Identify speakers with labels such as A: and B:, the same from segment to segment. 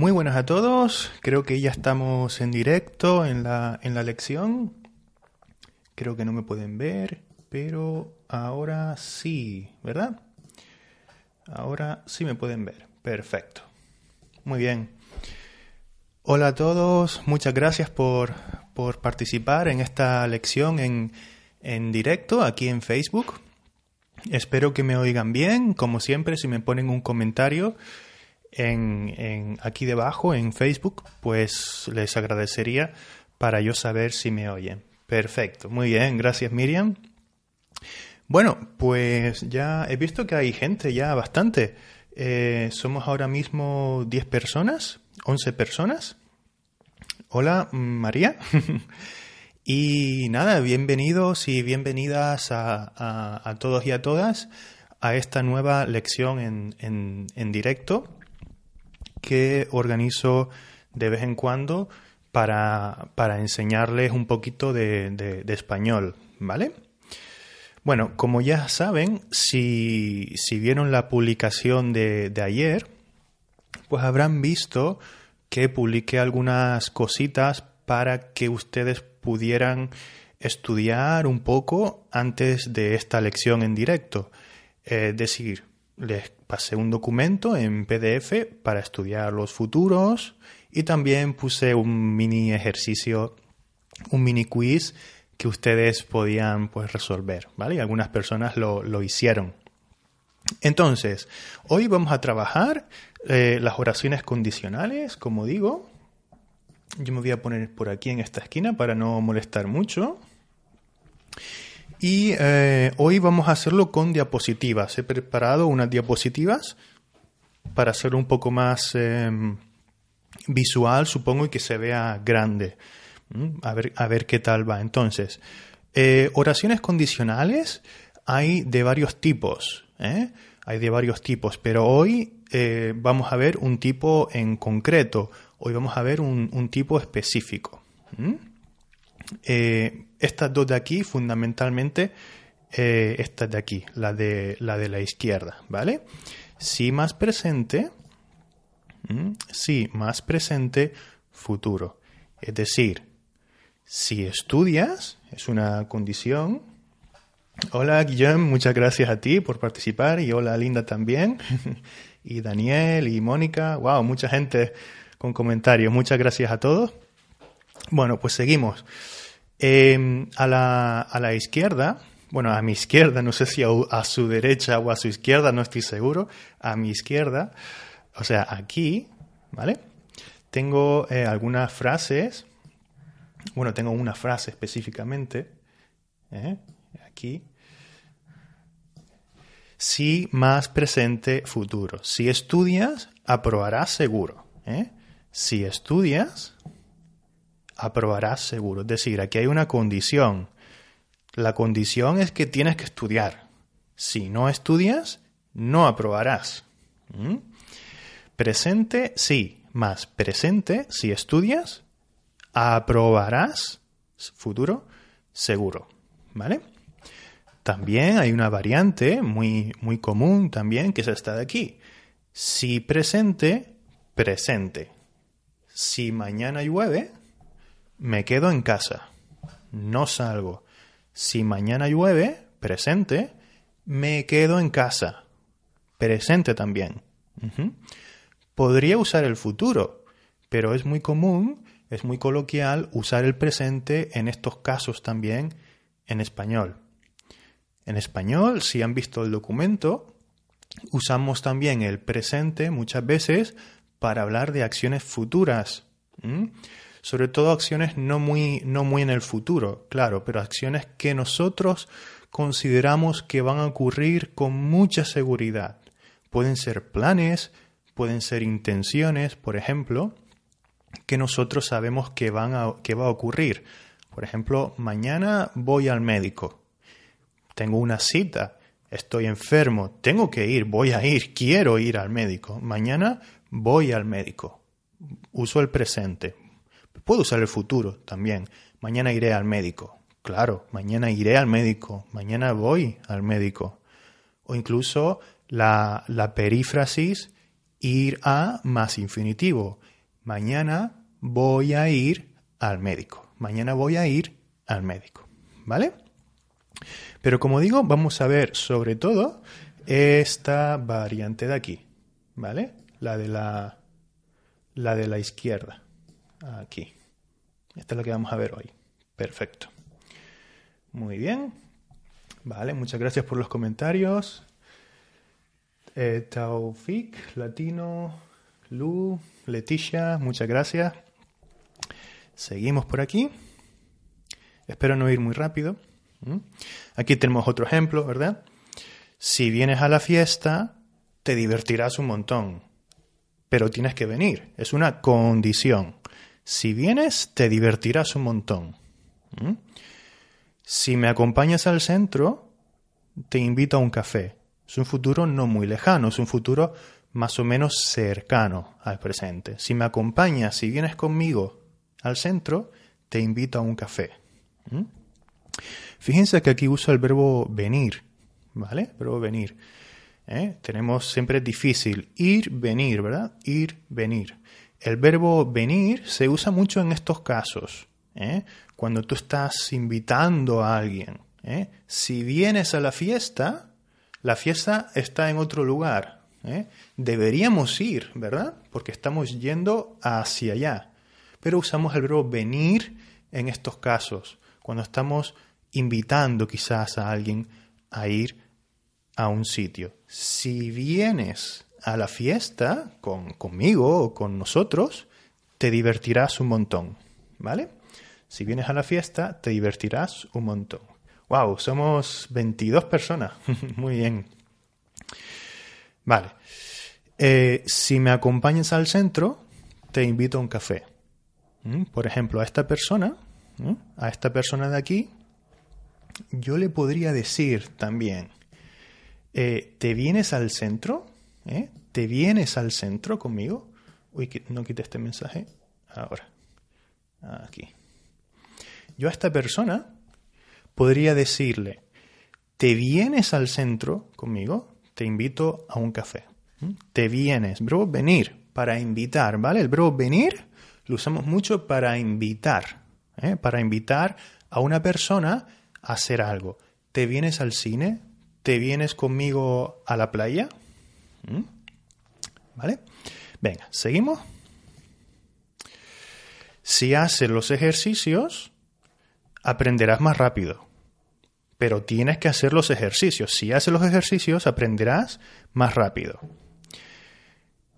A: Muy buenas a todos, creo que ya estamos en directo en la, en la lección. Creo que no me pueden ver, pero ahora sí, ¿verdad? Ahora sí me pueden ver. Perfecto. Muy bien. Hola a todos, muchas gracias por, por participar en esta lección en, en directo aquí en Facebook. Espero que me oigan bien. Como siempre, si me ponen un comentario en, aquí debajo en Facebook, pues les agradecería para yo saber si me oyen. Perfecto, muy bien, gracias Miriam. Bueno, pues ya he visto que hay gente ya bastante. Eh, somos ahora mismo 10 personas, 11 personas. Hola María. y nada, bienvenidos y bienvenidas a, a, a, todos y a todas a esta nueva lección en, en, en directo que organizo de vez en cuando para, para enseñarles un poquito de, español, ¿vale? Bueno, como ya saben, si, si vieron la publicación de, de, ayer, pues habrán visto que publiqué algunas cositas para que ustedes pudieran estudiar un poco antes de esta lección en directo. Es decir, les pasé un documento en PDF para estudiar los futuros y también puse un mini ejercicio, un mini quiz que ustedes podían pues resolver, ¿vale? Algunas personas lo, lo hicieron. Entonces, hoy vamos a trabajar eh, las oraciones condicionales, como digo. Yo me voy a poner por aquí en esta esquina para no molestar mucho. Y eh, hoy vamos a hacerlo con diapositivas. He preparado unas diapositivas para hacerlo un poco más eh, visual, supongo, y que se vea grande. ¿Mm? A ver, a ver qué tal va. Entonces, eh, oraciones condicionales hay de varios tipos. ¿eh? Hay de varios tipos, pero hoy vamos a ver un tipo en concreto. Hoy vamos a ver un, un tipo específico. Estas dos de aquí, fundamentalmente, estas de aquí, la de, la de la izquierda, ¿vale? Si más presente, Sí, más presente, futuro. Es decir, si estudias, es una condición. Hola Guillem, muchas gracias a ti por participar y hola Linda también. y Daniel y Mónica. Wow, mucha gente con comentarios. Muchas gracias a todos. Bueno, pues seguimos. Eh, a, la, a la izquierda, bueno, a mi izquierda, no sé si a, su derecha o a su izquierda, no estoy seguro, a mi izquierda, o sea, aquí, ¿vale? Tengo eh, algunas frases, bueno, tengo una frase específicamente, ¿eh? aquí. Si más presente futuro. Si estudias, aprobarás seguro. ¿eh? Si estudias, aprobarás seguro. Es decir, aquí hay una condición. La condición es que tienes que estudiar. Si no estudias, no aprobarás. ¿Mm? Presente, sí, más presente, si estudias, aprobarás, futuro, seguro, ¿vale? También hay una variante muy, muy común también, que es esta de aquí. Si presente, presente. Si mañana llueve, me quedo en casa, no salgo. Si mañana llueve, presente, me quedo en casa, presente también. Podría usar el futuro, pero es muy común, es muy coloquial usar el presente en estos casos también en español. En español, si han visto el documento, usamos también el presente muchas veces para hablar de acciones futuras. Sobre todo acciones no muy, no muy en el futuro, claro, pero acciones que nosotros consideramos que van a ocurrir con mucha seguridad. Pueden ser planes, pueden ser intenciones, por ejemplo, que nosotros sabemos que, van a, que va a ocurrir. Por ejemplo, mañana voy al médico, tengo una cita, estoy enfermo, tengo que ir, voy a ir, quiero ir al médico. Mañana voy al médico. Uso el presente. Puedo usar el futuro también. Mañana iré al médico. Claro, mañana iré al médico. Mañana voy al médico. O incluso la, perífrasis ir a más infinitivo. Mañana voy a ir al médico. Mañana voy a ir al médico. ¿Vale? Pero como digo, vamos a ver sobre todo esta variante de aquí. ¿Vale? La de la, la de la izquierda. Aquí. Esta es la que vamos a ver hoy. Perfecto. Muy bien. Vale, muchas gracias por los comentarios. Eh, Taufik, Latino, Lu, Leticia, muchas gracias. Seguimos por aquí. Espero no ir muy rápido. ¿Mm? Aquí tenemos otro ejemplo, ¿verdad? Si vienes a la fiesta, te divertirás un montón, pero tienes que venir. Es una condición. Si vienes, te divertirás un montón. ¿Mm? Si me acompañas al centro, te invito a un café. Es un futuro no muy lejano, es un futuro más o menos cercano al presente. Si me acompañas, si vienes conmigo al centro, te invito a un café. ¿Mm? Fíjense que aquí uso el verbo venir, ¿vale? verbo venir. ¿eh? Tenemos siempre difícil ir, venir, ¿verdad? Ir, venir. El verbo venir se usa mucho en estos casos. ¿eh? Cuando tú estás invitando a alguien. ¿eh? Si vienes a la fiesta, la fiesta está en otro lugar. ¿eh? Deberíamos ir, ¿verdad? Porque estamos yendo hacia allá. Pero usamos el verbo venir en estos casos, cuando estamos invitando quizás a alguien a ir a un sitio. Si vienes a la fiesta con, conmigo o con nosotros, te divertirás un montón, ¿vale? Si vienes a la fiesta, te divertirás un montón. ¡Wow! Somos 22 personas. Muy bien. Vale. Eh, si me acompañas al centro, te invito a un café. ¿Mm? Por ejemplo, a esta persona, a esta persona de aquí, yo le podría decir también, eh, ¿te vienes al centro? ¿Eh? ¿Te vienes al centro conmigo? Uy, no quité este mensaje. Ahora. Aquí. Yo a esta persona podría decirle, ¿te vienes al centro conmigo? Te invito a un café. ¿Mm? Te vienes. Bro, venir. Para invitar, ¿vale? El bro venir lo usamos mucho para invitar. ¿eh? Para invitar a una persona a hacer algo. ¿Te vienes al cine? ¿Te vienes conmigo a la playa? ¿Mm? ¿Vale? Venga, seguimos. Si haces los ejercicios, aprenderás más rápido. Pero tienes que hacer los ejercicios. Si haces los ejercicios, aprenderás más rápido.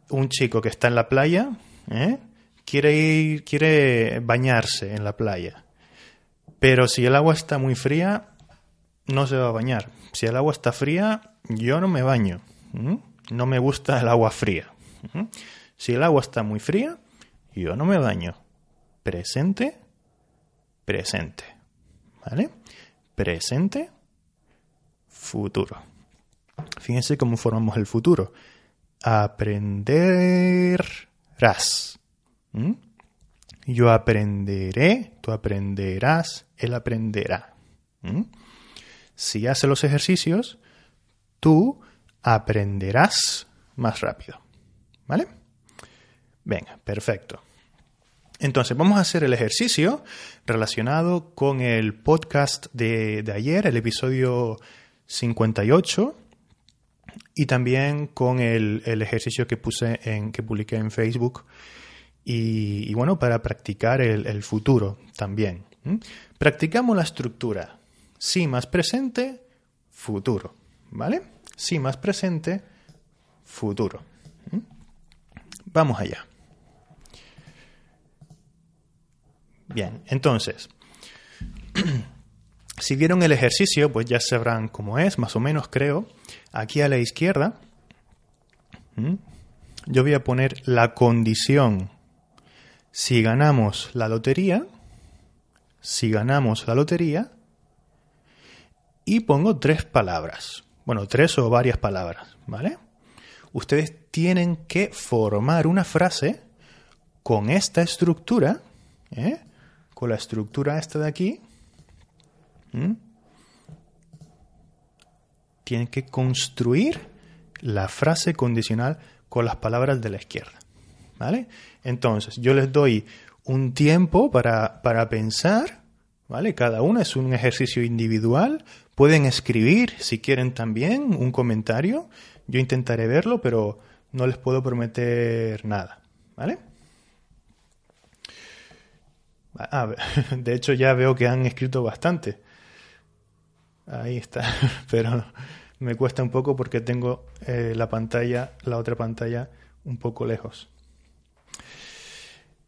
A: Un chico que está en la playa, ¿eh? quiere ir, quiere bañarse en la playa. Pero si el agua está muy fría, no se va a bañar. Si el agua está fría, yo no me baño. No me gusta el agua fría. Si el agua está muy fría, yo no me baño. Presente, presente. ¿Vale? Presente, futuro. Fíjense cómo formamos el futuro. Aprenderás. Yo aprenderé, tú aprenderás, él aprenderá. Si hace los ejercicios, tú aprenderás más rápido. ¿Vale? Venga, perfecto. Entonces, vamos a hacer el ejercicio relacionado con el podcast de, ayer, el episodio 58, y también con el, ejercicio que puse en, que publiqué en Facebook. Y, bueno, para practicar el, futuro también. Practicamos la estructura. Sí más presente, futuro. ¿Vale? Sí más presente, futuro. Vamos allá. Bien, entonces, si vieron el ejercicio, pues ya sabrán cómo es, más o menos creo. Aquí a la izquierda, yo voy a poner la condición. Si ganamos la lotería, si ganamos la lotería, y pongo tres palabras. Bueno, tres o varias palabras, ¿vale? Ustedes tienen que formar una frase con esta estructura, ¿eh? con la estructura esta de aquí, tienen que construir la frase condicional con las palabras de la izquierda. ¿Vale? Entonces, yo les doy un tiempo para, para pensar, ¿vale? Cada uno es un ejercicio individual. Pueden escribir, si quieren también, un comentario. Yo intentaré verlo, pero no les puedo prometer nada, ¿vale? Ah, de hecho, ya veo que han escrito bastante. Ahí está, pero me cuesta un poco porque tengo eh, la pantalla, la otra pantalla, un poco lejos.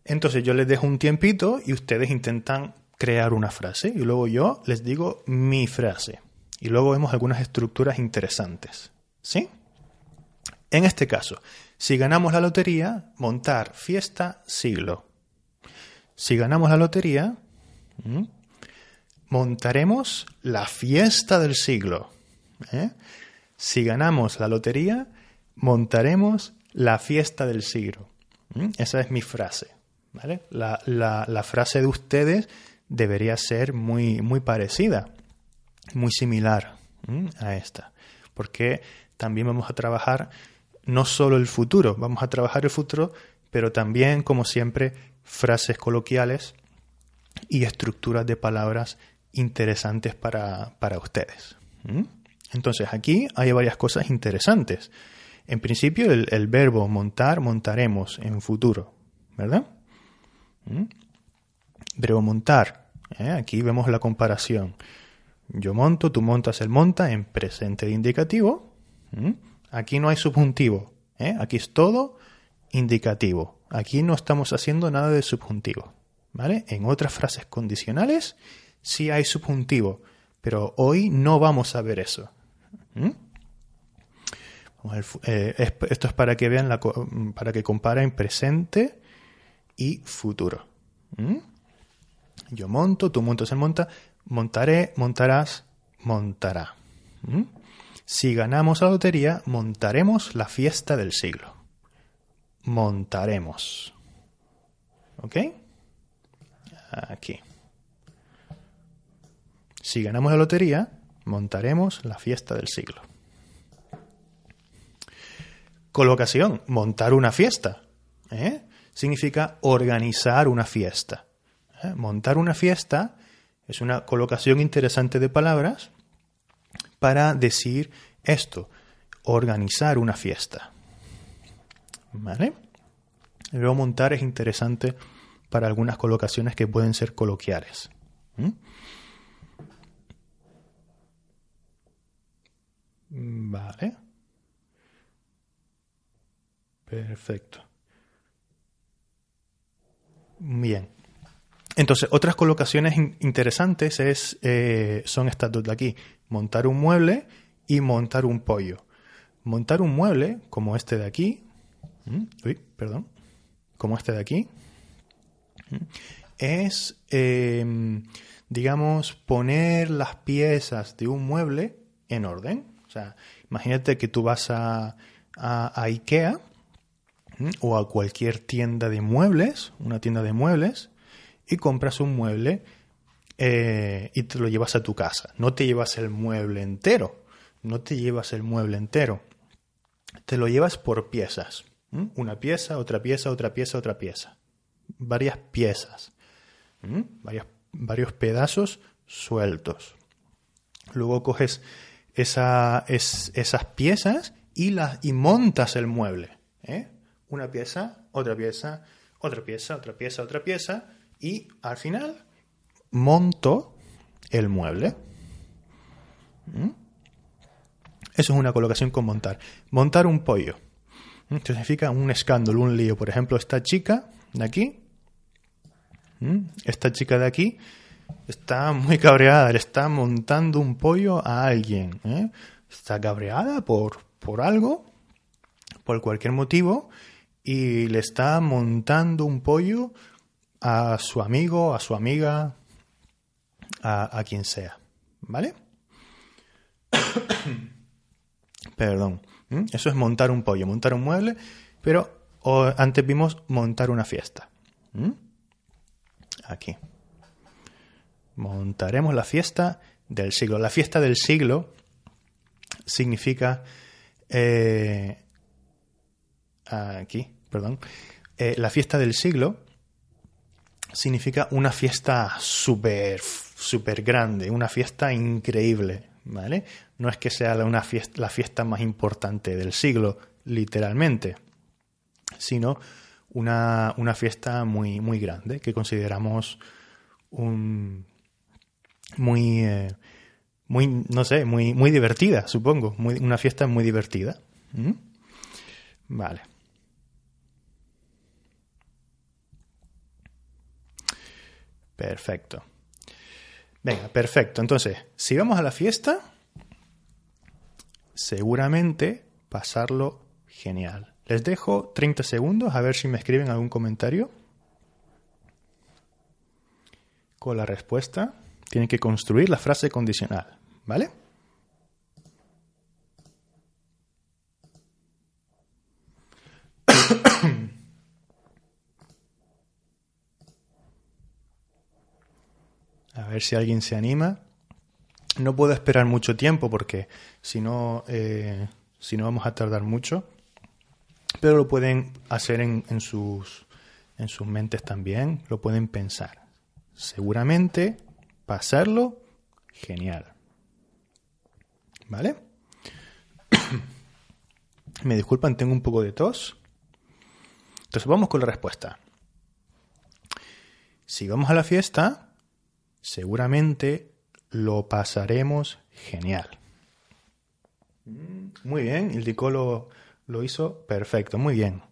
A: Entonces yo les dejo un tiempito y ustedes intentan crear una frase y luego yo les digo mi frase. Y luego vemos algunas estructuras interesantes. ¿Sí? En este caso, si ganamos la lotería, montar fiesta siglo. Si ganamos la lotería, montaremos la fiesta del siglo. ¿eh? Si ganamos la lotería, montaremos la fiesta del siglo. Esa es mi frase. La, frase de ustedes debería ser muy, muy parecida, muy similar a esta. Porque también vamos a trabajar no solo el futuro, vamos a trabajar el futuro, pero también, como siempre, frases coloquiales y estructuras de palabras interesantes para, ustedes. Entonces aquí hay varias cosas interesantes. En principio el, verbo montar, montaremos en futuro, ¿verdad? Montar. ¿eh? Aquí vemos la comparación. Yo monto, tú montas, él monta en presente indicativo. Aquí no hay subjuntivo. ¿eh? Aquí es todo indicativo. Aquí no estamos haciendo nada de subjuntivo. ¿Vale? En otras frases condicionales sí hay subjuntivo, pero hoy no vamos a ver eso. Eh, esto es para que vean, la, para que comparen presente y futuro. ¿Mm? Yo monto, tú montas, se monta, montaré, montarás, montará. ¿Mm? Si ganamos la lotería, montaremos la fiesta del siglo. Montaremos. ¿Ok? Aquí. Si ganamos la lotería, montaremos la fiesta del siglo. Colocación, montar una fiesta. ¿eh? Significa organizar una fiesta. ¿Eh? Montar una fiesta es una colocación interesante de palabras para decir esto, organizar una fiesta. ¿Vale? Luego montar es interesante para algunas colocaciones que pueden ser coloquiales. Vale. Perfecto. Bien. Entonces, otras colocaciones interesantes es, eh, son estas dos de aquí. Montar un mueble y montar un pollo. Montar un mueble, como este de aquí, uy, perdón, como este de aquí, es, em, digamos, poner las piezas de un mueble en orden. Sea, imagínate que tú vas a, a, IKEA o a cualquier tienda de muebles, una tienda de muebles, y compras un mueble eh, y te lo llevas a tu casa. No te llevas el mueble entero, no te llevas el mueble entero. Te lo llevas por piezas. Una pieza, otra pieza, otra pieza, otra pieza. Varias piezas. varios pedazos sueltos. Luego coges esa, es, esas piezas y, y montas el mueble. ¿eh? Una pieza, otra pieza, otra pieza, otra pieza, otra pieza y al final monto el mueble. ¿Mm? Eso es una colocación con montar. Montar un pollo. ¿Mm? Esto significa un escándalo, un lío. Por ejemplo, esta chica de aquí, ¿Mm? esta chica de aquí, Está muy cabreada, le está montando un pollo a alguien. ¿eh? Está cabreada por, por algo, por cualquier motivo, y le está montando un pollo a su amigo, a su amiga, a, a quien sea. ¿Vale? Perdón. Eso es montar un pollo, montar un mueble, pero antes vimos montar una fiesta. Aquí montaremos la fiesta del siglo. La fiesta del siglo significa eh, aquí, perdón, eh, la fiesta del siglo significa una fiesta súper, súper grande, una fiesta increíble, ¿vale? No es que sea una fiesta, la fiesta más importante del siglo, literalmente, sino una, una fiesta muy, muy grande que consideramos un, muy, eh, muy, no sé, muy, muy divertida, supongo, muy, una fiesta muy divertida. Vale. Perfecto. Venga, perfecto. Entonces, si vamos a la fiesta, seguramente pasarlo genial. Les dejo 30 segundos a ver si me escriben algún comentario con la respuesta. Tienen que construir la frase condicional, ¿vale? Si alguien se anima. No puedo esperar mucho tiempo porque si no, eh, si no vamos a tardar mucho. Pero lo pueden hacer en, en, sus, en sus mentes también, lo pueden pensar. Seguramente pasarlo genial. ¿Vale? Me disculpan, tengo un poco de tos. Entonces vamos con la respuesta. Si vamos a la fiesta, seguramente lo pasaremos genial. Muy bien, el lo hizo perfecto, muy bien.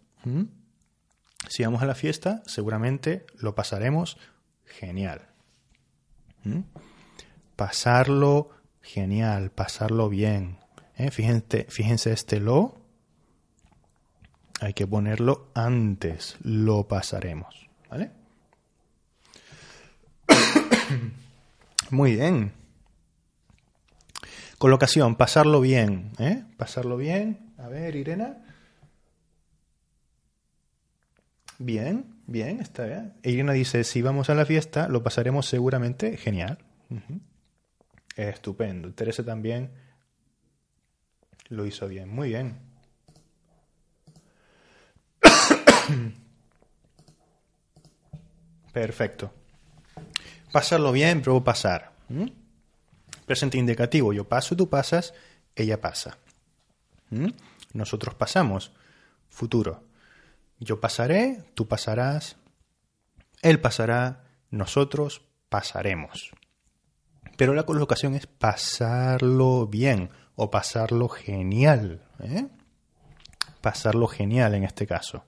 A: Si vamos a la fiesta, seguramente lo pasaremos genial. Pasarlo genial, pasarlo bien. ¿eh? Fíjense, fíjense este lo. Hay que ponerlo antes. Lo pasaremos. ¿Vale? Muy bien. Colocación, pasarlo bien. ¿eh? Pasarlo bien. A ver, Irena. Bien, bien, está bien. Irena dice, si vamos a la fiesta, lo pasaremos seguramente genial. Estupendo. Teresa también lo hizo bien. Muy bien. Perfecto. Pasarlo bien, pruebo pasar. Presente indicativo. Yo paso, tú pasas, ella pasa. Nosotros pasamos. Futuro. Yo pasaré, tú pasarás, él pasará, nosotros pasaremos. Pero la colocación es pasarlo bien o pasarlo genial. ¿eh? Pasarlo genial en este caso.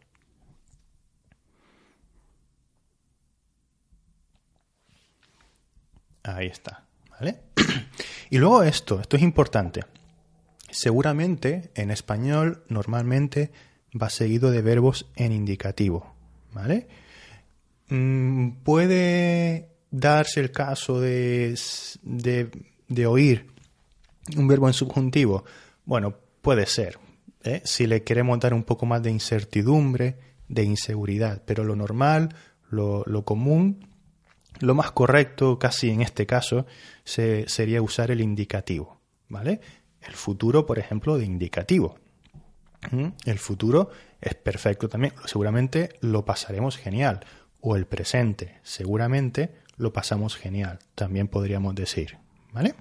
A: Ahí está. ¿vale? Y luego esto, esto es importante. Seguramente en español normalmente va seguido de verbos en indicativo. ¿Vale? Mm, puede darse el caso de, de, oír un verbo en subjuntivo. Bueno, puede ser. ¿eh? Si le queremos dar un poco más de incertidumbre, de inseguridad. Pero lo normal, lo, lo común, lo más correcto, casi en este caso, se, sería usar el indicativo. ¿Vale? El futuro, por ejemplo, de indicativo. ¿Mm? El futuro es perfecto también. Seguramente lo pasaremos genial. O el presente, seguramente lo pasamos genial. También podríamos decir. ¿Vale?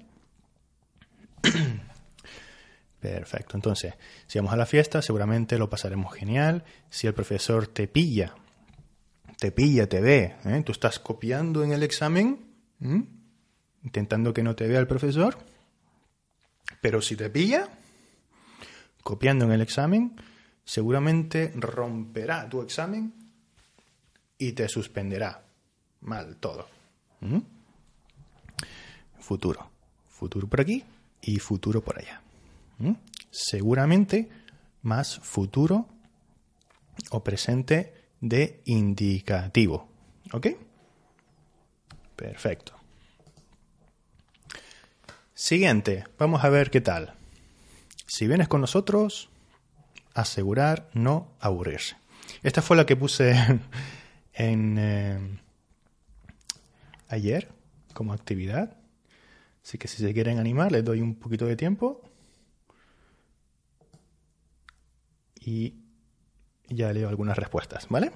A: Perfecto. Entonces, si vamos a la fiesta, seguramente lo pasaremos genial. Si el profesor te pilla, te pilla, te ve, ¿eh? tú estás copiando en el examen, intentando que no te vea el profesor, pero si te pilla, copiando en el examen, seguramente romperá tu examen y te suspenderá. Mal todo. Futuro. Futuro por aquí y futuro por allá. Seguramente más futuro o presente de indicativo. ¿Ok? Perfecto. Siguiente, vamos a ver qué tal. Si vienes con nosotros, asegurar no aburrirse. Esta fue la que puse en eh, ayer como actividad. Así que si se quieren animar, les doy un poquito de tiempo. Y ya leo algunas respuestas, ¿vale?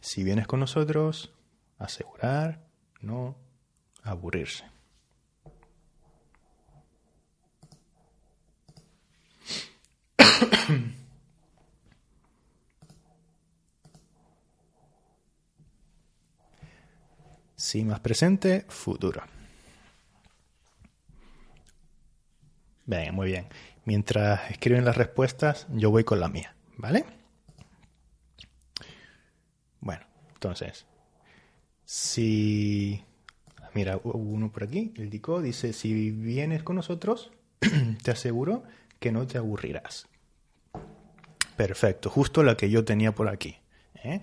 A: Si vienes con nosotros, asegurar, no aburrirse. Sí, más presente, futuro. Bien, muy bien. Mientras escriben las respuestas, yo voy con la mía, ¿vale? Bueno, entonces, si... Mira, uno por aquí, el Dico dice, si vienes con nosotros, te aseguro que no te aburrirás. Perfecto, justo la que yo tenía por aquí. ¿eh?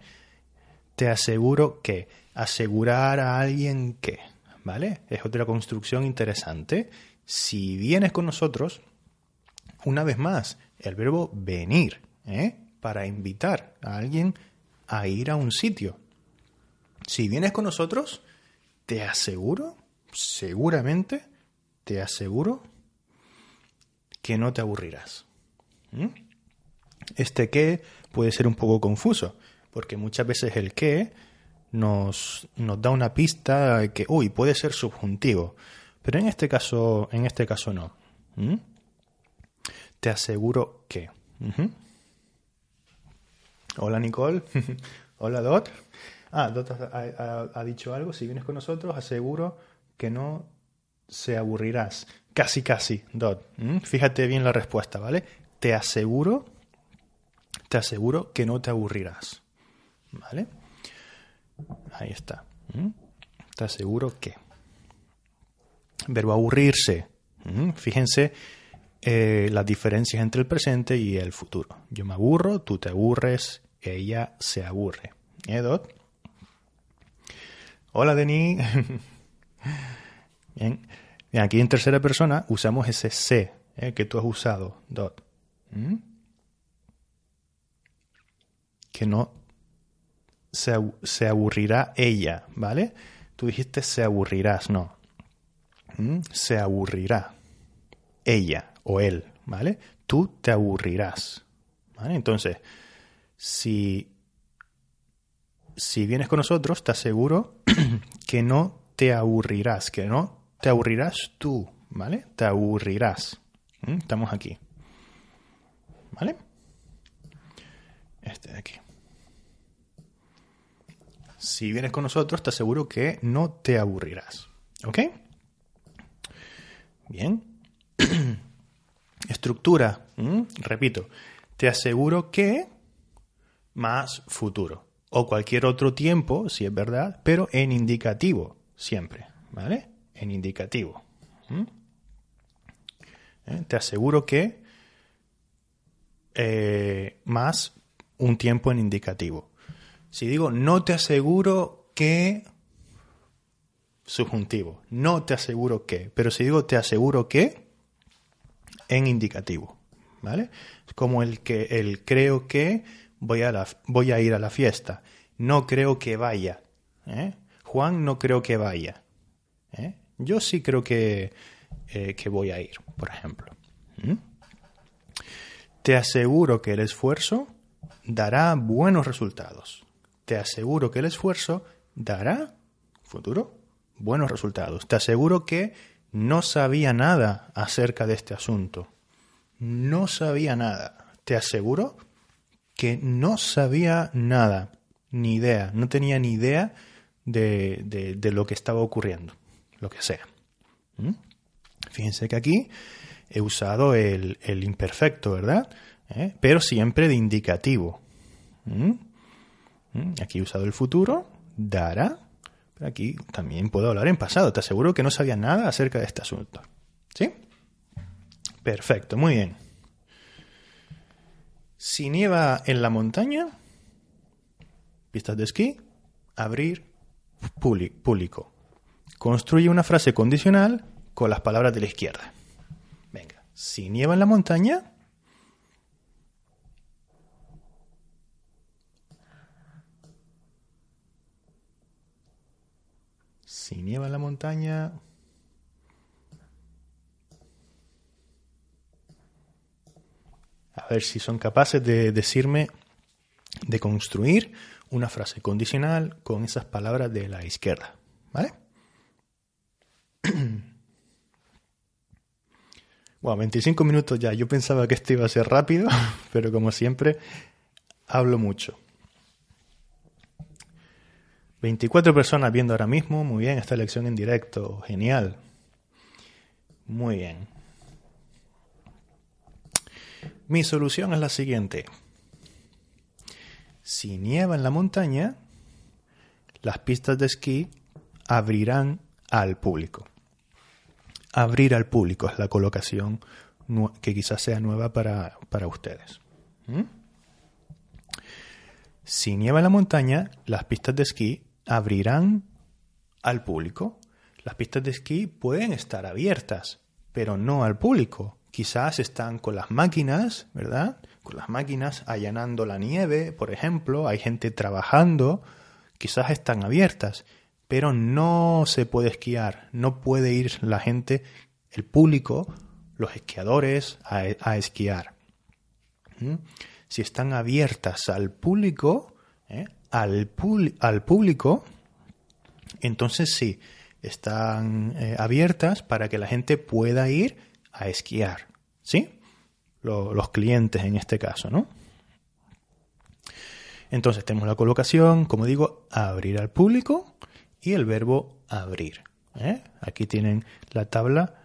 A: Te aseguro que asegurar a alguien que, ¿vale? Es otra construcción interesante. Si vienes con nosotros, una vez más, el verbo venir, ¿eh? para invitar a alguien a ir a un sitio. Si vienes con nosotros, te aseguro, seguramente, te aseguro que no te aburrirás. Este que puede ser un poco confuso, porque muchas veces el que nos, nos da una pista que, uy, puede ser subjuntivo, pero en este caso, en este caso no. Te aseguro que. Hola Nicole. Hola Dot. Ah, Dot ha, dicho algo. Si vienes con nosotros, aseguro que no se aburrirás. Casi, casi, Dot. Fíjate bien la respuesta, ¿vale? Te aseguro, te aseguro que no te aburrirás. ¿Vale? Ahí está. Te aseguro que. Verbo aburrirse. Fíjense eh, las diferencias entre el presente y el futuro. Yo me aburro, tú te aburres, ella se aburre. ¿Eh, Dot? Hola, Denis. Bien. Aquí en tercera persona usamos ese se eh, que tú has usado, Dot. ¿Mm? Que no se, se, aburrirá ella, ¿vale? Tú dijiste se aburrirás, no. ¿Mm? Se aburrirá ella o él, ¿vale? Tú te aburrirás, ¿vale? Entonces, si, si vienes con nosotros, te aseguro que no te aburrirás, que no te aburrirás tú, ¿vale? Te aburrirás. ¿Mm? Estamos aquí. ¿Vale? Este de aquí. Si vienes con nosotros, te aseguro que no te aburrirás. ¿Ok? Bien. Estructura. Repito. Te aseguro que más futuro. O cualquier otro tiempo, si es verdad, pero en indicativo, siempre, ¿vale? En indicativo. ¿Eh? Te aseguro que eh, más un tiempo en indicativo. Si digo no te aseguro que subjuntivo, no te aseguro que, pero si digo te aseguro que en indicativo, ¿vale? Como el que el creo que voy a, voy a ir a la fiesta. No creo que vaya. ¿eh? Juan no creo que vaya. ¿eh? Yo sí creo que, eh, que, voy a ir, por ejemplo. Te aseguro que el esfuerzo dará buenos resultados. Te aseguro que el esfuerzo dará, futuro, buenos resultados. Te aseguro que no sabía nada acerca de este asunto. No sabía nada. Te aseguro que no sabía nada, ni idea, no tenía ni idea de, lo que estaba ocurriendo, lo que sea. ¿Mm? Fíjense que aquí he usado el, imperfecto, ¿verdad? ¿Eh? Pero siempre de indicativo. ¿Mm? ¿Mm? Aquí he usado el futuro, dará. Pero aquí también puedo hablar en pasado. Te aseguro que no sabía nada acerca de este asunto. ¿Sí? Perfecto, muy bien. Si nieva en la montaña, pistas de esquí, abrir público. Construye una frase condicional con las palabras de la izquierda. Venga, si nieva en la montaña, si nieva en la montaña, a ver si son capaces de decirme, de construir una frase condicional con esas palabras de la izquierda. ¿Vale? Bueno, 25 minutos ya. Yo pensaba que esto iba a ser rápido, pero como siempre, hablo mucho. 24 personas viendo ahora mismo. Muy bien, esta lección en directo. Genial. Muy bien. Mi solución es la siguiente. Si nieva en la montaña, las pistas de esquí abrirán al público. Abrir al público es la colocación que quizás sea nueva para, ustedes. ¿Mm? Si nieva en la montaña, las pistas de esquí abrirán al público. Las pistas de esquí pueden estar abiertas, pero no al público. Quizás están con las máquinas, ¿verdad? Con las máquinas allanando la nieve, por ejemplo. Hay gente trabajando. Quizás están abiertas, pero no se puede esquiar. No puede ir la gente, el público, los esquiadores, a, esquiar. ¿Mm? Si están abiertas al público, ¿eh? Al, al público, entonces sí, están eh, abiertas para que la gente pueda ir a esquiar. ¿Sí? los clientes en este caso, ¿no? Entonces tenemos la colocación, como digo, abrir al público y el verbo abrir. ¿eh? Aquí tienen la tabla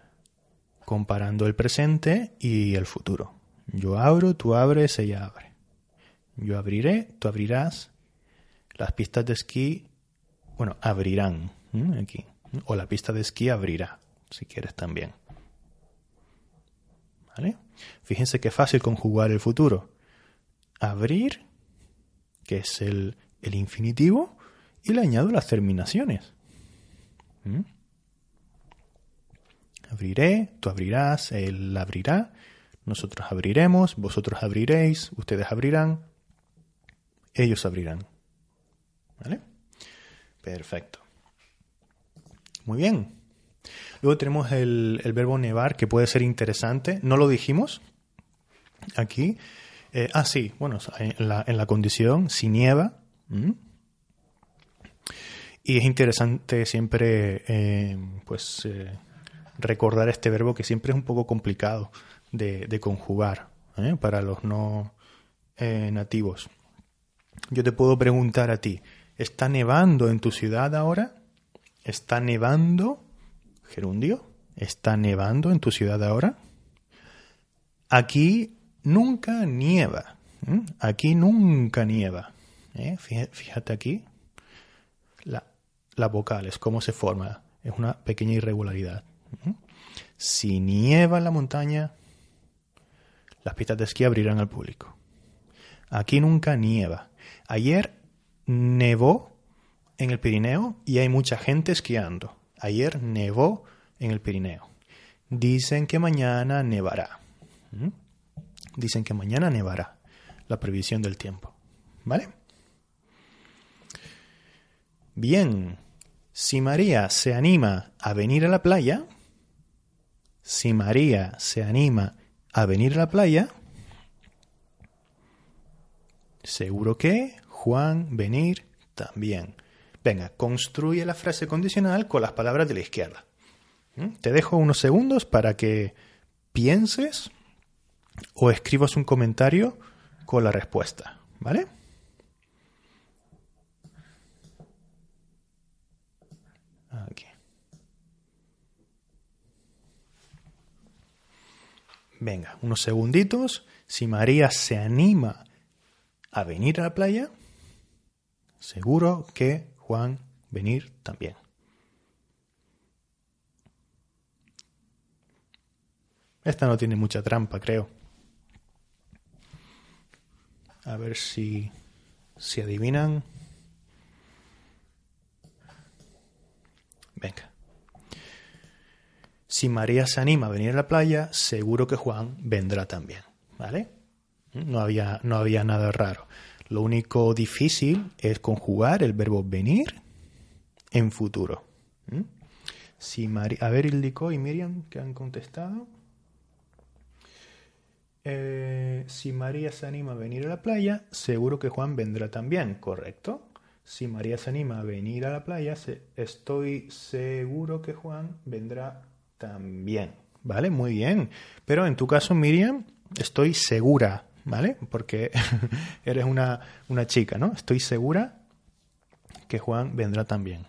A: comparando el presente y el futuro. Yo abro, tú abres, ella abre. Yo abriré, tú abrirás, las pistas de esquí, bueno, abrirán aquí. O la pista de esquí abrirá, si quieres también. Fíjense qué fácil conjugar el futuro. Abrir, que es el, el infinitivo, y le añado las terminaciones. Abriré, tú abrirás, él abrirá, nosotros abriremos, vosotros abriréis, ustedes abrirán, ellos abrirán. ¿Vale? Perfecto. Muy bien. Luego tenemos el, verbo nevar, que puede ser interesante. No lo dijimos aquí. Eh, ah, sí, bueno, en la, condición, si nieva. Y es interesante siempre, eh, pues, eh, recordar este verbo que siempre es un poco complicado de, de conjugar para los no nativos. Yo te puedo preguntar a ti, ¿Está nevando en tu ciudad ahora? ¿Está nevando? Gerundio. ¿Está nevando en tu ciudad ahora? Aquí nunca nieva. Aquí nunca nieva. ¿eh? Fíjate aquí. La, la, vocal es cómo se forma. Es una pequeña irregularidad. Si nieva en la montaña, las pistas de esquí abrirán al público. Aquí nunca nieva. Ayer nevó en el Pirineo y hay mucha gente esquiando. Ayer nevó en el Pirineo. Dicen que mañana nevará. ¿Mm? Dicen que mañana nevará. La previsión del tiempo. ¿Vale? Bien. Si María se anima a venir a la playa, si María se anima a venir a la playa, seguro que Juan, venir, también. Venga, construye la frase condicional con las palabras de la izquierda. ¿Mm? Te dejo unos segundos para que pienses o escribas un comentario con la respuesta, ¿vale? Aquí. Venga, unos segunditos. Si María se anima a venir a la playa, Seguro que Juan venir también. Esta no tiene mucha trampa, creo. A ver si, si adivinan. Venga. Si María se anima a venir a la playa, seguro que Juan vendrá también. ¿Vale? No había, no había nada raro. Lo único difícil es conjugar el verbo venir en futuro. ¿Mm? Si a ver, Ildiko y Miriam, que han contestado. Eh, si María se anima a venir a la playa, seguro que Juan vendrá también, ¿correcto? Si María se anima a venir a la playa, estoy seguro que Juan vendrá también. ¿Vale? Muy bien. Pero en tu caso, Miriam, estoy segura, ¿vale? Porque eres una, una, chica, ¿no? Estoy segura que Juan vendrá también.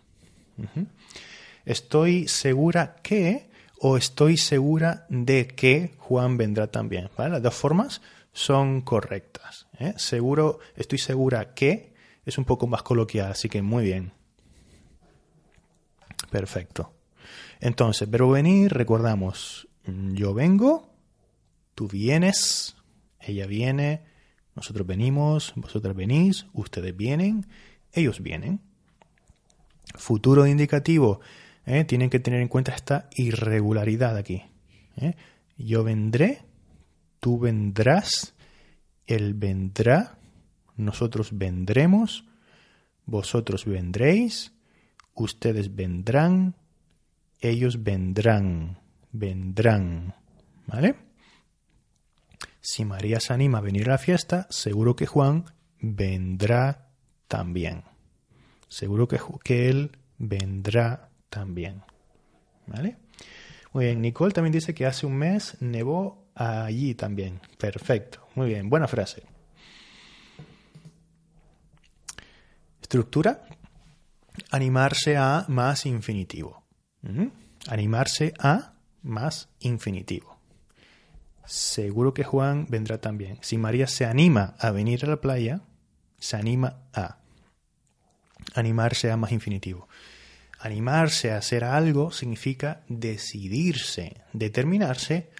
A: Estoy segura que o estoy segura de que Juan vendrá también. ¿vale? Las dos formas son correctas. ¿eh? Seguro, estoy segura que es un poco más coloquial, así que muy bien. Perfecto. Entonces, verbo venir, recordamos, yo vengo, tú vienes, ella viene, nosotros venimos, vosotras venís, ustedes vienen, ellos vienen. Futuro indicativo, ¿eh? tienen que tener en cuenta esta irregularidad aquí. ¿eh? Yo vendré, tú vendrás, él vendrá, nosotros vendremos, vosotros vendréis, ustedes vendrán, ellos vendrán, vendrán. ¿Vale? Si María se anima a venir a la fiesta, seguro que Juan vendrá también. Seguro que, que él vendrá también. ¿Vale? Muy bien, Nicole también dice que hace un mes nevó allí también. Perfecto, muy bien, buena frase. Estructura, animarse a más infinitivo. Animarse a más infinitivo. Seguro que Juan vendrá también. Si María se anima a venir a la playa, se anima a. Animarse a más infinitivo. Animarse a hacer algo significa decidirse, determinarse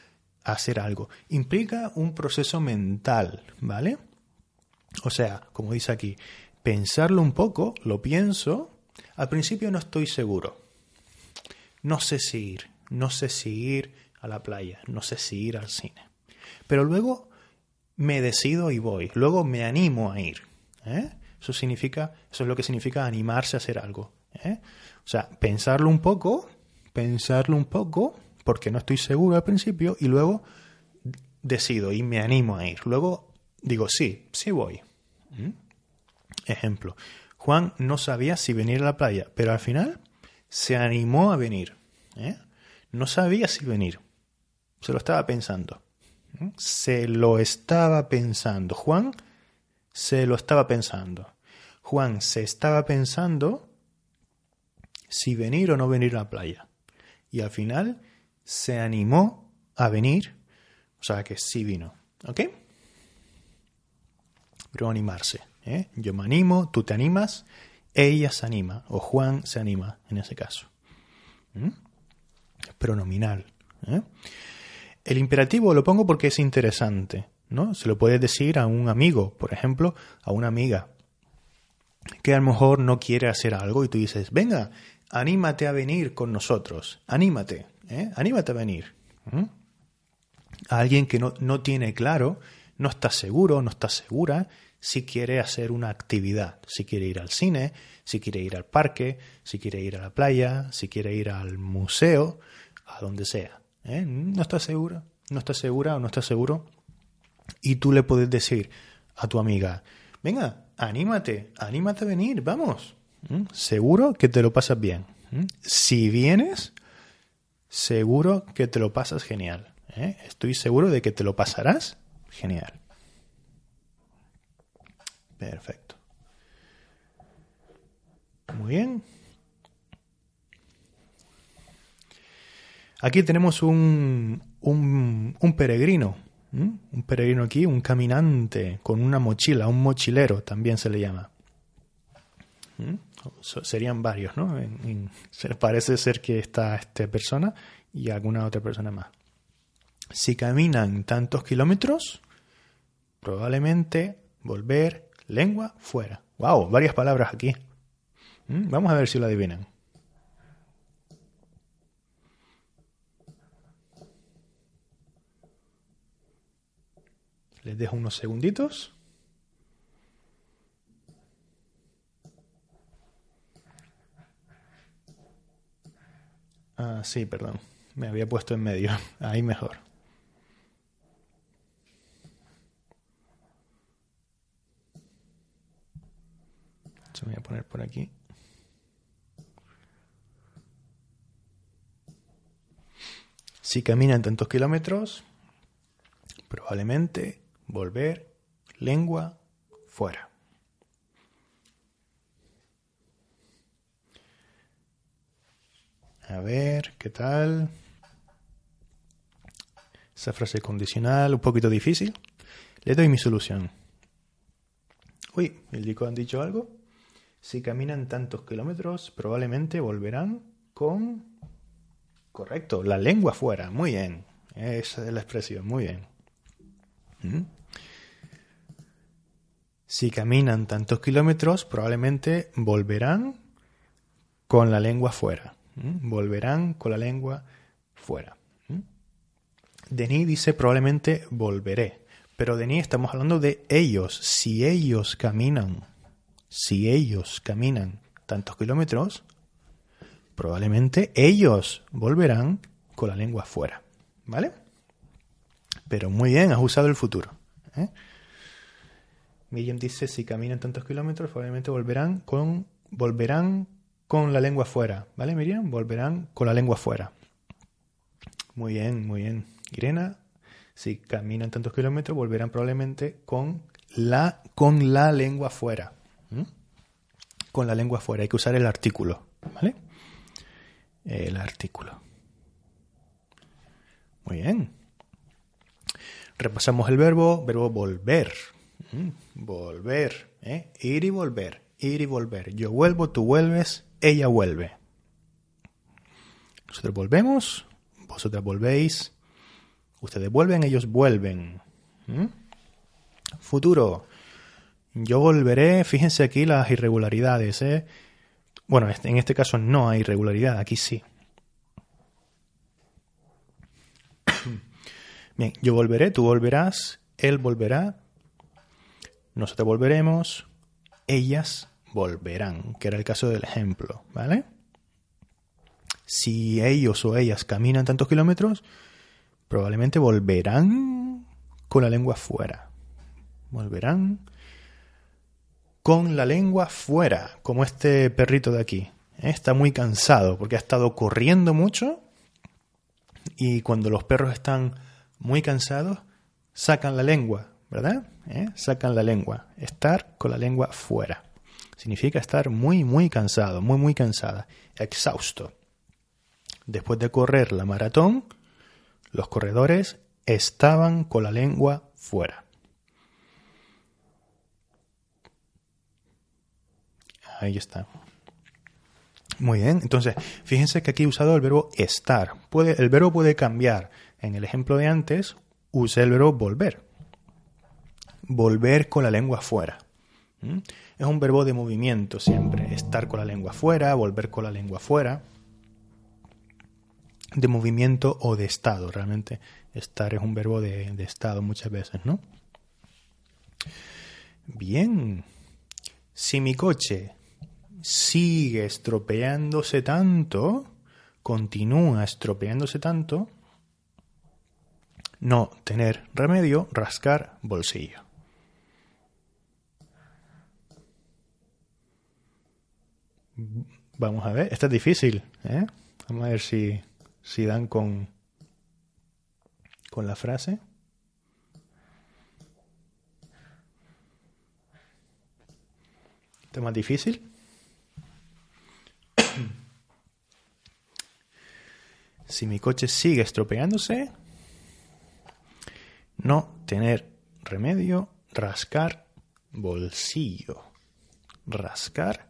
A: a hacer algo. Implica un proceso mental, ¿vale? O sea, como dice aquí, pensarlo un poco, lo pienso, al principio no estoy seguro. No sé si ir, no sé si ir a la playa, no sé si ir al cine. Pero luego me decido y voy, luego me animo a ir. ¿eh? Eso significa, eso es lo que significa animarse a hacer algo. ¿eh? O sea, pensarlo un poco, pensarlo un poco, porque no estoy seguro al principio, y luego decido y me animo a ir. Luego digo, sí, sí voy. Ejemplo, Juan no sabía si venir a la playa, pero al final se animó a venir. ¿eh? No sabía si venir. Se lo estaba pensando. Se lo estaba pensando. Juan se lo estaba pensando. Juan se estaba pensando si venir o no venir a la playa. Y al final se animó a venir, o sea que sí vino. ¿Ok? Pero animarse. ¿eh? Yo me animo, tú te animas, ella se anima, o Juan se anima en ese caso. ¿Mm? Pronominal. ¿eh? El imperativo lo pongo porque es interesante. ¿no? Se lo puedes decir a un amigo, por ejemplo, a una amiga que a lo mejor no quiere hacer algo y tú dices, venga, anímate a venir con nosotros, anímate, ¿eh? anímate a venir. A alguien que no, no tiene claro, no está seguro, no está segura si quiere hacer una actividad, si quiere ir al cine, si quiere ir al parque, si quiere ir a la playa, si quiere ir al museo, a donde sea. ¿Eh? No está segura, no está segura o no está seguro. Y tú le puedes decir a tu amiga, venga, anímate, anímate a venir, vamos, ¿Mm? Seguro que te lo pasas bien. ¿Mm? Si vienes, seguro que te lo pasas genial. ¿eh? Estoy seguro de que te lo pasarás genial. Perfecto. Muy bien. Aquí tenemos un, un, peregrino. Un peregrino aquí, un caminante con una mochila, un mochilero también se le llama serían varios, ¿no? parece ser que está esta persona y alguna otra persona más. Si caminan tantos kilómetros, probablemente volver lengua fuera. ¡Wow! Varias palabras aquí. Vamos a ver si lo adivinan. Les dejo unos segunditos. Ah, sí, perdón. Me había puesto en medio. Ahí mejor. Se me voy a poner por aquí. Si caminan tantos kilómetros, probablemente volver lengua fuera. A ver, ¿qué tal? Esa frase condicional, un poquito difícil. Le doy mi solución. Uy, ¿el Dico han dicho algo? Si caminan tantos kilómetros, probablemente volverán con... Correcto, la lengua fuera. Muy bien. Esa es la expresión. Muy bien. Si caminan tantos kilómetros, probablemente volverán con la lengua fuera. Volverán con la lengua fuera. ¿Mm? Denis dice probablemente volveré. Pero Denis estamos hablando de ellos. Si ellos caminan, si ellos caminan tantos kilómetros, probablemente ellos volverán con la lengua fuera. ¿Vale? Pero muy bien, has usado el futuro. ¿eh? Miriam dice, si caminan tantos kilómetros, probablemente volverán con, volverán con la lengua fuera. ¿Vale, Miriam? Volverán con la lengua fuera. Muy bien, muy bien. Irena, si caminan tantos kilómetros, volverán probablemente con la, con la lengua fuera. Con la lengua fuera. Hay que usar el artículo. ¿Vale? El artículo. Muy bien. Repasamos el verbo, verbo volver. ¿Mm? Volver. ¿eh? Ir y volver. Ir y volver. Yo vuelvo, tú vuelves, ella vuelve. Nosotros volvemos, vosotras volvéis, ustedes vuelven, ellos vuelven. ¿Mm? Futuro. Yo volveré, fíjense aquí las irregularidades. ¿eh? Bueno, en este caso no hay irregularidad, aquí sí. Bien, yo volveré, tú volverás, él volverá, nosotros volveremos, ellas volverán, que era el caso del ejemplo, ¿vale? Si ellos o ellas caminan tantos kilómetros, probablemente volverán con la lengua fuera. Volverán con la lengua fuera, como este perrito de aquí. ¿eh? Está muy cansado porque ha estado corriendo mucho y cuando los perros están muy cansados, sacan la lengua, ¿verdad? ¿Eh? Sacan la lengua. Estar con la lengua fuera. Significa estar muy, muy cansado, muy, muy cansada, exhausto. Después de correr la maratón, los corredores estaban con la lengua fuera. Ahí está. Muy bien, entonces fíjense que aquí he usado el verbo estar. Puede, el verbo puede cambiar. En el ejemplo de antes, usé el verbo volver. Volver con la lengua fuera. ¿Mm? Es un verbo de movimiento siempre. Estar con la lengua fuera, volver con la lengua fuera. De movimiento o de estado. Realmente estar es un verbo de, de estado muchas veces, ¿no? Bien. Si mi coche sigue estropeándose tanto, continúa estropeándose tanto, no tener remedio, rascar bolsillo. Vamos a ver, esta es difícil, ¿eh? Vamos a ver si, si dan con, con la frase. ¿Está más difícil? si mi coche sigue estropeándose, no tener remedio, rascar bolsillo. Rascar,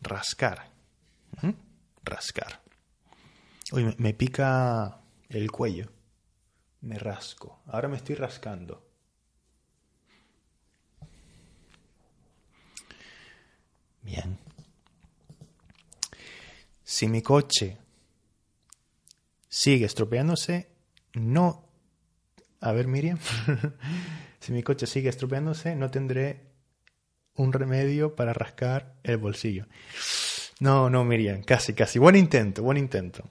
A: rascar. ¿Mm? Rascar. Uy, me, pica el cuello. Me rasco. Ahora me estoy rascando. Bien. Si mi coche sigue estropeándose, no... A ver, Miriam, si mi coche sigue estropeándose, no tendré un remedio para rascar el bolsillo. No, no, Miriam, casi, casi. Buen intento, buen intento.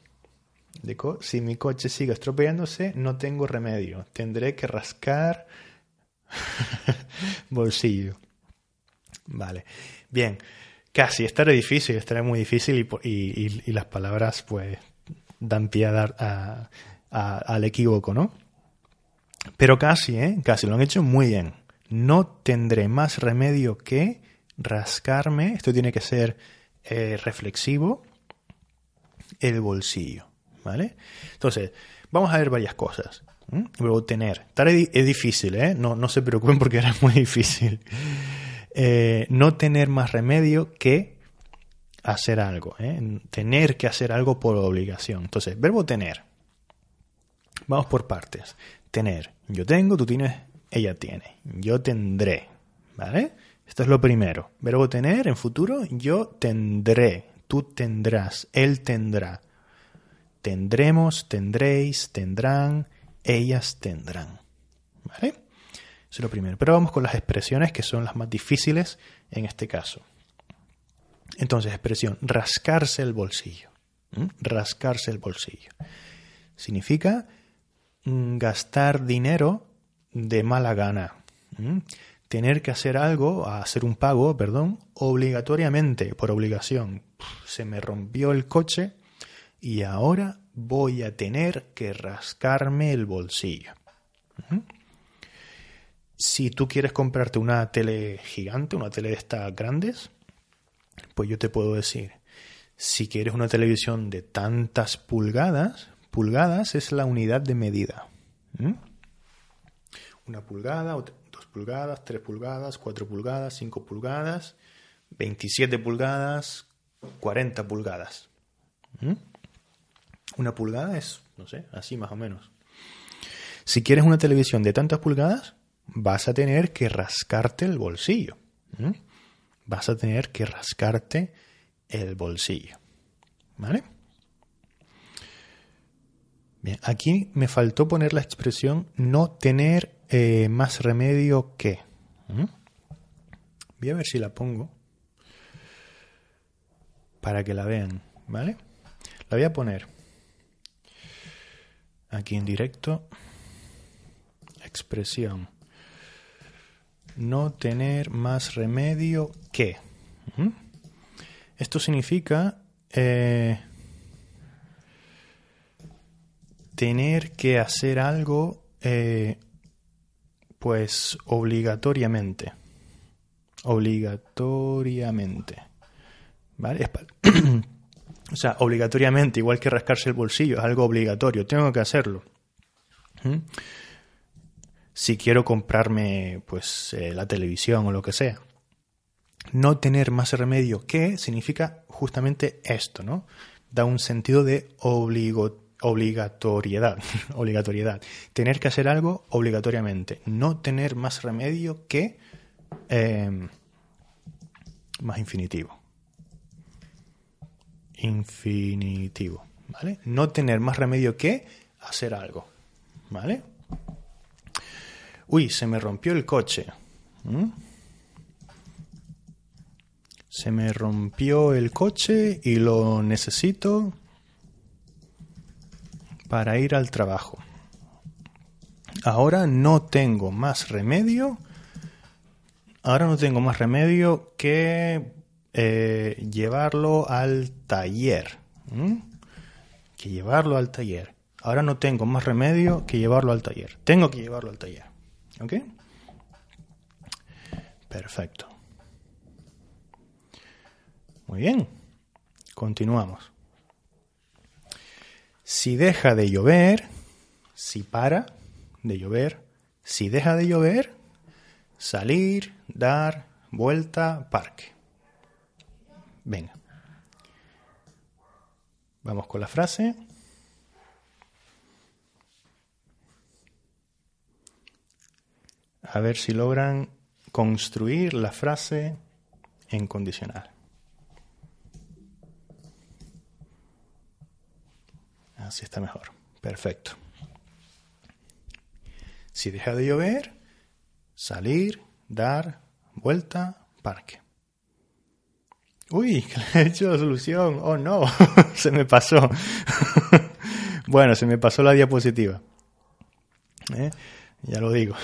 A: Si mi coche sigue estropeándose, no tengo remedio. Tendré que rascar bolsillo. Vale. Bien. Casi, estará difícil, estará muy difícil y, las palabras pues dan pie a al equívoco, ¿no? Pero casi, ¿eh? Casi, lo han hecho muy bien. No tendré más remedio que rascarme, esto tiene que ser eh, reflexivo, el bolsillo, ¿vale? Entonces, vamos a ver varias cosas. Luego tener. es difícil, ¿eh? No, no se preocupen porque era muy difícil. Eh, no tener más remedio que hacer algo, ¿eh? tener que hacer algo por obligación. Entonces, verbo tener. Vamos por partes. Tener. Yo tengo, tú tienes, ella tiene. Yo tendré. ¿Vale? Esto es lo primero. Verbo tener en futuro, yo tendré. Tú tendrás. Él tendrá. Tendremos, tendréis, tendrán, ellas tendrán. ¿Vale? Eso es lo primero. Pero vamos con las expresiones que son las más difíciles en este caso. Entonces, expresión, rascarse el bolsillo. Rascarse el bolsillo. Significa gastar dinero de mala gana. Tener que hacer algo, hacer un pago, perdón, obligatoriamente, por obligación. Se me rompió el coche y ahora voy a tener que rascarme el bolsillo. Si tú quieres comprarte una tele gigante, una tele de estas grandes, pues yo te puedo decir, si quieres una televisión de tantas pulgadas, pulgadas es la unidad de medida. Una pulgada, dos pulgadas, tres pulgadas, cuatro pulgadas, cinco pulgadas, 27 pulgadas, 40 pulgadas. Una pulgada es, no sé, así más o menos. Si quieres una televisión de tantas pulgadas, vas a tener que rascarte el bolsillo. Vas a tener que rascarte el bolsillo. ¿Vale? Bien, aquí me faltó poner la expresión no tener eh, más remedio que. Voy a ver si la pongo para que la vean, ¿vale? La voy a poner aquí en directo. Expresión no tener más remedio que. Esto significa eh, tener que hacer algo, eh, pues obligatoriamente. Obligatoriamente. ¿Vale? o sea, obligatoriamente, igual que rascarse el bolsillo, es algo obligatorio, tengo que hacerlo si quiero comprarme pues eh, la televisión o lo que sea. No tener más remedio que significa justamente esto, ¿no? Da un sentido de obligatoriedad, obligatoriedad. Tener que hacer algo obligatoriamente. No tener más remedio que em, más infinitivo. Infinitivo, ¿vale? No tener más remedio que hacer algo, ¿vale? Uy, se me rompió el coche. Se me rompió el coche y lo necesito para ir al trabajo. Ahora no tengo más remedio. Ahora no tengo más remedio que eh, llevarlo al taller. Que llevarlo al taller. Ahora no tengo más remedio que llevarlo al taller. Tengo que llevarlo al taller. ¿Ok? Perfecto. Muy bien. Continuamos. Si deja de llover, si para de llover, si deja de llover, salir, dar, vuelta, parque. Venga. Vamos con la frase. a ver si logran construir la frase en condicional. Así está mejor. Perfecto. Si deja de llover, salir, dar, vuelta, parque. Uy, he hecho la solución. Oh no, se me pasó. bueno, se me pasó la diapositiva. ¿Eh? Ya lo digo.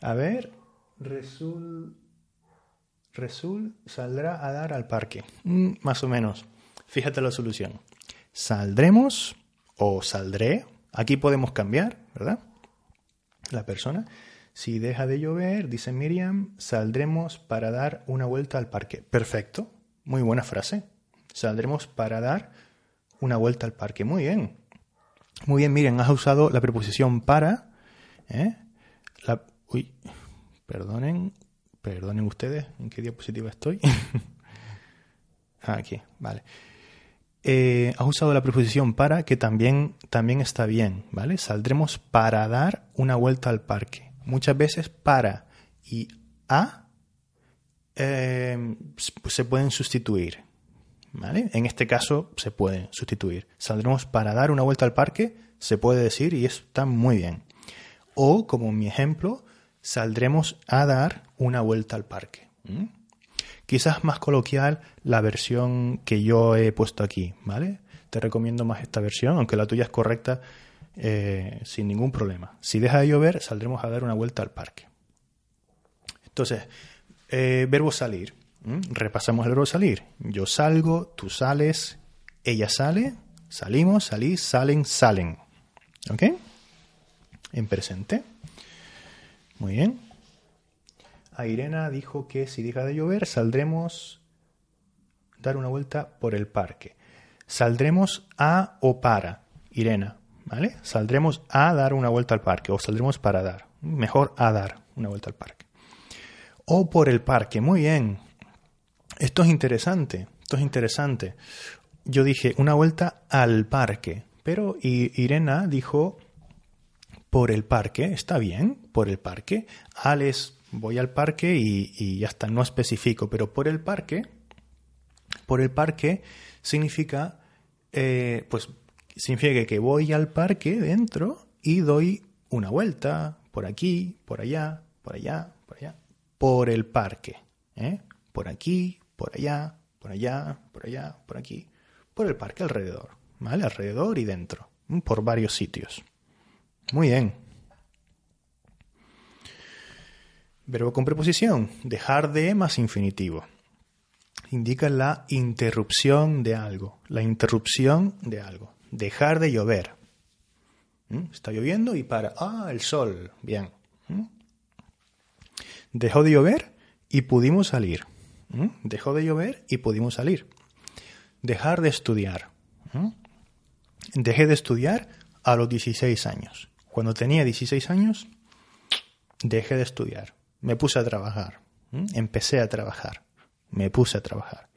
A: A ver, resul... Resul saldrá a dar al parque. Mm, más o menos. Fíjate la solución. Saldremos o saldré. Aquí podemos cambiar, ¿verdad? La persona. Si deja de llover, dice Miriam, saldremos para dar una vuelta al parque. Perfecto. Muy buena frase. Saldremos para dar una vuelta al parque. Muy bien. Muy bien, Miriam, has usado la preposición para. ¿eh? La, uy, perdonen, perdonen ustedes, ¿en qué diapositiva estoy? Aquí, vale. Eh, has usado la preposición para, que también, también está bien, ¿vale? Saldremos para dar una vuelta al parque. Muchas veces para y a eh, se pueden sustituir, ¿vale? En este caso se pueden sustituir. Saldremos para dar una vuelta al parque, se puede decir y está muy bien. O, como mi ejemplo, saldremos a dar una vuelta al parque. Quizás más coloquial la versión que yo he puesto aquí, ¿vale? Te recomiendo más esta versión, aunque la tuya es correcta eh, sin ningún problema. Si deja de llover, saldremos a dar una vuelta al parque. Entonces, eh, verbo salir. Repasamos el verbo salir. Yo salgo, tú sales, ella sale, salimos, salís, salen, salen. ¿Ok? En presente. Muy bien. A Irena dijo que si deja de llover saldremos dar una vuelta por el parque. Saldremos a o para. Irena, ¿vale? Saldremos a dar una vuelta al parque o saldremos para dar. Mejor a dar una vuelta al parque. O por el parque. Muy bien. Esto es interesante. Esto es interesante. Yo dije una vuelta al parque, pero Irena dijo por el parque, está bien, por el parque. Alex, voy al parque y, y ya está, no especifico, pero por el parque, por el parque significa, eh, pues, significa que voy al parque dentro y doy una vuelta por aquí, por allá, por allá, por allá, por el parque, ¿eh? por aquí, por allá, por allá, por allá, por aquí, por el parque alrededor, ¿vale? Alrededor y dentro, por varios sitios. Muy bien. Verbo con preposición. Dejar de más infinitivo. Indica la interrupción de algo. La interrupción de algo. Dejar de llover. ¿Mm? Está lloviendo y para. Ah, el sol. Bien. ¿Mm? Dejó de llover y pudimos salir. ¿Mm? Dejó de llover y pudimos salir. Dejar de estudiar. Dejé de estudiar a los 16 años. Cuando tenía 16 años, dejé de estudiar. Me puse a trabajar. Empecé a trabajar. Me puse a trabajar.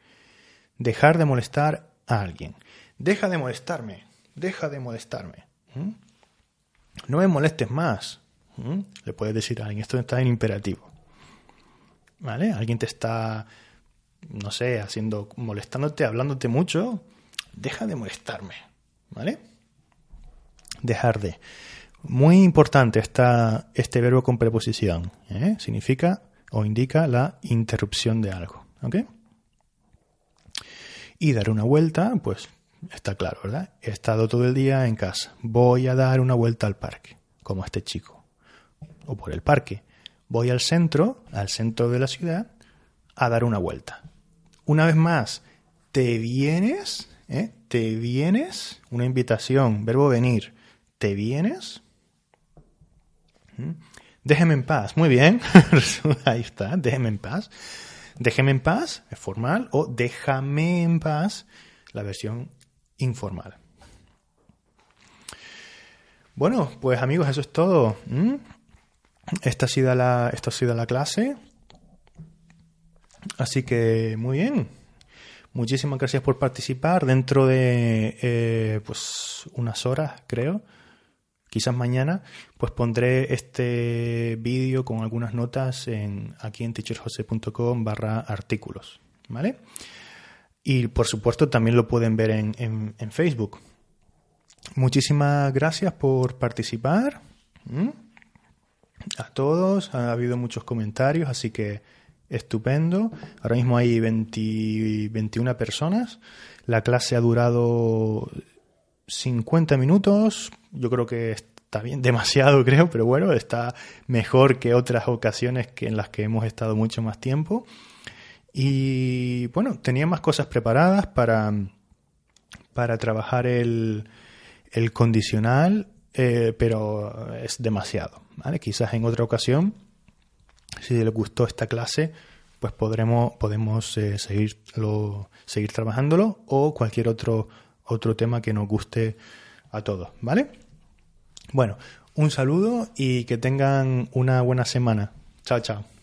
A: Dejar de molestar a alguien. Deja de molestarme. Deja de molestarme. No me molestes más. Le puedes decir a alguien. Esto está en imperativo. ¿Vale? Alguien te está, no sé, haciendo, molestándote, hablándote mucho. Deja de molestarme. ¿Vale? Dejar de. Muy importante está este verbo con preposición. ¿eh? Significa o indica la interrupción de algo. ¿Ok? Y dar una vuelta, pues está claro, ¿verdad? He estado todo el día en casa. Voy a dar una vuelta al parque, como este chico. O por el parque. Voy al centro, al centro de la ciudad, a dar una vuelta. Una vez más, te vienes, ¿eh? te vienes, una invitación, verbo venir, te vienes Déjeme en paz. Muy bien. Ahí está. Déjeme en paz. Déjeme en paz es formal o déjame en paz la versión informal. Bueno, pues amigos, eso es todo. Esta ha sido la, esta ha sido la clase. Así que muy bien. Muchísimas gracias por participar. Dentro de eh, pues unas horas, creo quizás mañana, pues pondré este vídeo con algunas notas en, aquí en teacherjose.com barra artículos, ¿vale? Y por supuesto también lo pueden ver en, Facebook. Muchísimas gracias por participar. A todos, ha habido muchos comentarios, así que estupendo. Ahora mismo hay 21 personas. La clase ha durado 50 minutos, yo creo que está bien, demasiado creo, pero bueno, está mejor que otras ocasiones que en las que hemos estado mucho más tiempo. Y bueno, tenía más cosas preparadas para, para trabajar el, el condicional, eh, pero es demasiado. ¿vale? Quizás en otra ocasión, si les gustó esta clase, pues podremos, podemos eh, seguirlo, seguir trabajándolo o cualquier otro, otro tema que nos guste a todos, ¿vale? Bueno, un saludo y que tengan una buena semana. Chao, chao.